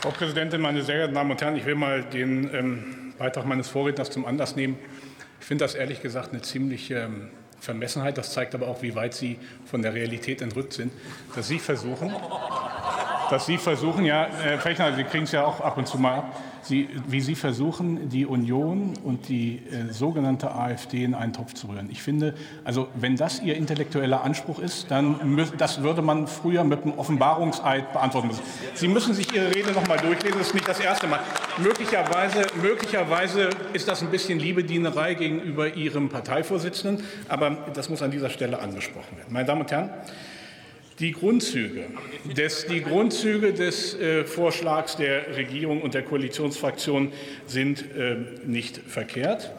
Frau Präsidentin, meine sehr geehrten Damen und Herren! Ich will mal den ähm, Beitrag meines Vorredners zum Anlass nehmen. Ich finde das ehrlich gesagt eine ziemliche ähm, Vermessenheit. Das zeigt aber auch, wie weit Sie von der Realität entrückt sind, dass Sie versuchen, dass Sie versuchen, ja, Herr Fechner, Sie kriegen es ja auch ab und zu mal ab, Sie, wie Sie versuchen, die Union und die äh, sogenannte AfD in einen Topf zu rühren. Ich finde, also wenn das Ihr intellektueller Anspruch ist, dann das würde man früher mit einem Offenbarungseid beantworten müssen. Sie müssen sich Ihre Rede noch mal durchlesen. Das ist nicht das erste Mal. Möglicherweise, möglicherweise ist das ein bisschen Liebedienerei gegenüber Ihrem Parteivorsitzenden, aber das muss an dieser Stelle angesprochen werden. Meine Damen und Herren, die Grundzüge des, die Grundzüge des äh, Vorschlags der Regierung und der Koalitionsfraktion sind äh, nicht verkehrt.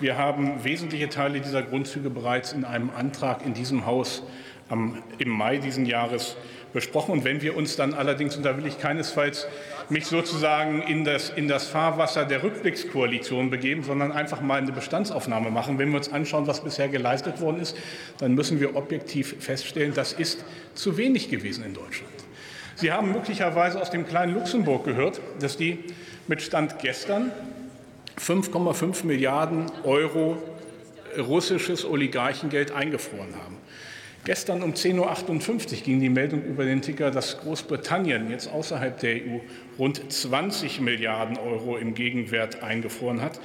Wir haben wesentliche Teile dieser Grundzüge bereits in einem Antrag in diesem Haus am, im Mai dieses Jahres besprochen. Und wenn wir uns dann allerdings, und da will ich keinesfalls mich sozusagen in das, in das Fahrwasser der Rückblickskoalition begeben, sondern einfach mal eine Bestandsaufnahme machen. Wenn wir uns anschauen, was bisher geleistet worden ist, dann müssen wir objektiv feststellen, das ist zu wenig gewesen in Deutschland. Sie haben möglicherweise aus dem kleinen Luxemburg gehört, dass die mit Stand gestern 5,5 Milliarden Euro russisches Oligarchengeld eingefroren haben. Gestern um 10.58 Uhr ging die Meldung über den Ticker, dass Großbritannien jetzt außerhalb der EU rund 20 Milliarden Euro im Gegenwert eingefroren hat.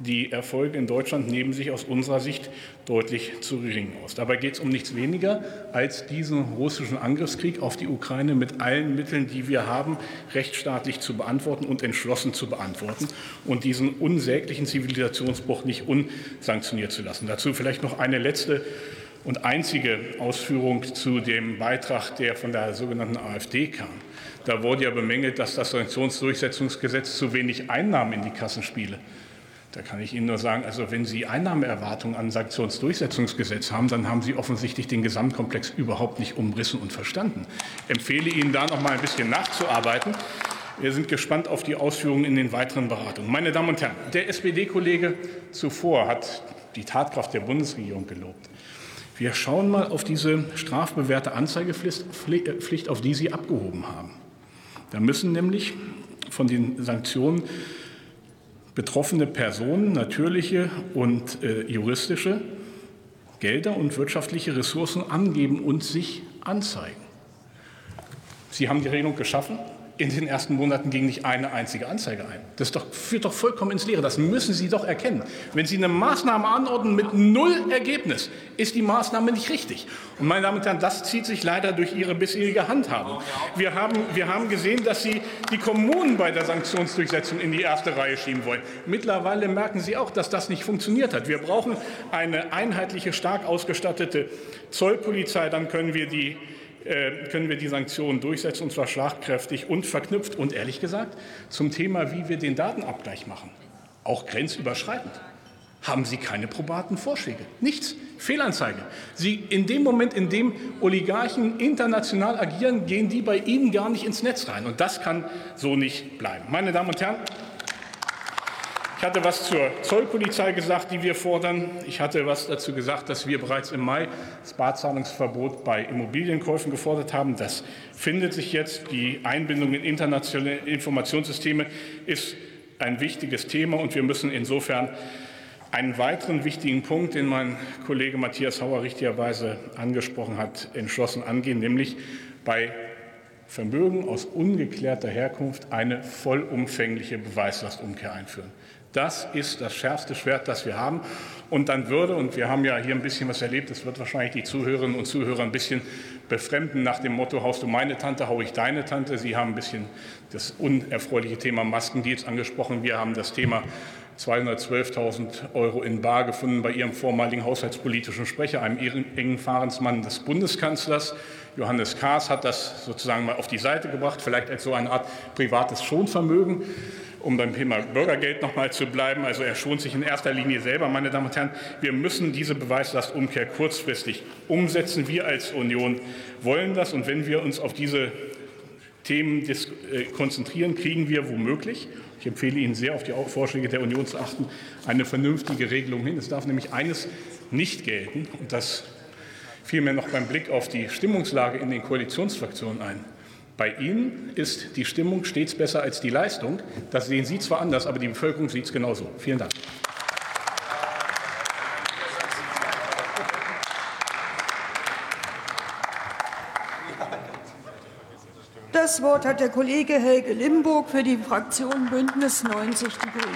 Die Erfolge in Deutschland nehmen sich aus unserer Sicht deutlich zu gering aus. Dabei geht es um nichts weniger als diesen russischen Angriffskrieg auf die Ukraine mit allen Mitteln, die wir haben, rechtsstaatlich zu beantworten und entschlossen zu beantworten und diesen unsäglichen Zivilisationsbruch nicht unsanktioniert zu lassen. Dazu vielleicht noch eine letzte und einzige Ausführung zu dem Beitrag, der von der sogenannten AfD kam. Da wurde ja bemängelt, dass das Sanktionsdurchsetzungsgesetz zu wenig Einnahmen in die Kassen spiele. Da kann ich Ihnen nur sagen, also wenn Sie Einnahmeerwartungen an Sanktionsdurchsetzungsgesetz haben, dann haben Sie offensichtlich den Gesamtkomplex überhaupt nicht umrissen und verstanden. Ich empfehle Ihnen da noch mal ein bisschen nachzuarbeiten. Wir sind gespannt auf die Ausführungen in den weiteren Beratungen. Meine Damen und Herren, der SPD-Kollege zuvor hat die Tatkraft der Bundesregierung gelobt. Wir schauen mal auf diese strafbewährte Anzeigepflicht, auf die Sie abgehoben haben. Da müssen nämlich von den Sanktionen betroffene Personen, natürliche und äh, juristische, Gelder und wirtschaftliche Ressourcen angeben und sich anzeigen. Sie haben die Regelung geschaffen in den ersten Monaten ging nicht eine einzige Anzeige ein. Das doch, führt doch vollkommen ins Leere. Das müssen Sie doch erkennen. Wenn Sie eine Maßnahme anordnen mit null Ergebnis, ist die Maßnahme nicht richtig. Und meine Damen und Herren, das zieht sich leider durch Ihre bisherige Handhabung. Wir haben, wir haben gesehen, dass Sie die Kommunen bei der Sanktionsdurchsetzung in die erste Reihe schieben wollen. Mittlerweile merken Sie auch, dass das nicht funktioniert hat. Wir brauchen eine einheitliche, stark ausgestattete Zollpolizei. Dann können wir die können wir die Sanktionen durchsetzen, und zwar schlagkräftig und verknüpft. Und ehrlich gesagt, zum Thema, wie wir den Datenabgleich machen, auch grenzüberschreitend, haben Sie keine probaten Vorschläge. Nichts. Fehlanzeige. Sie, in dem Moment, in dem Oligarchen international agieren, gehen die bei Ihnen gar nicht ins Netz rein. Und das kann so nicht bleiben. Meine Damen und Herren, ich hatte was zur Zollpolizei gesagt, die wir fordern. Ich hatte was dazu gesagt, dass wir bereits im Mai das Barzahlungsverbot bei Immobilienkäufen gefordert haben. Das findet sich jetzt. Die Einbindung in internationale Informationssysteme ist ein wichtiges Thema und wir müssen insofern einen weiteren wichtigen Punkt, den mein Kollege Matthias Hauer richtigerweise angesprochen hat, entschlossen angehen, nämlich bei Vermögen aus ungeklärter Herkunft eine vollumfängliche Beweislastumkehr einführen. Das ist das schärfste Schwert, das wir haben. Und dann würde, und wir haben ja hier ein bisschen was erlebt, das wird wahrscheinlich die Zuhörerinnen und Zuhörer ein bisschen befremden nach dem Motto, haust du meine Tante, hau ich deine Tante. Sie haben ein bisschen das unerfreuliche Thema Maskendeals angesprochen. Wir haben das Thema 212.000 Euro in Bar gefunden bei Ihrem vormaligen haushaltspolitischen Sprecher, einem engen Fahrensmann des Bundeskanzlers. Johannes Kahrs hat das sozusagen mal auf die Seite gebracht, vielleicht als so eine Art privates Schonvermögen um beim Thema Bürgergeld noch mal zu bleiben. Also er schont sich in erster Linie selber, meine Damen und Herren. Wir müssen diese Beweislastumkehr kurzfristig umsetzen. Wir als Union wollen das. Und wenn wir uns auf diese Themen äh, konzentrieren, kriegen wir womöglich, ich empfehle Ihnen sehr, auf die Vorschläge der Union zu achten, eine vernünftige Regelung hin. Es darf nämlich eines nicht gelten, und das fiel mir noch beim Blick auf die Stimmungslage in den Koalitionsfraktionen ein. Bei Ihnen ist die Stimmung stets besser als die Leistung. Das sehen Sie zwar anders, aber die Bevölkerung sieht es genauso. Vielen Dank. Das Wort hat der Kollege Helge Limburg für die Fraktion Bündnis 90 Die Grünen.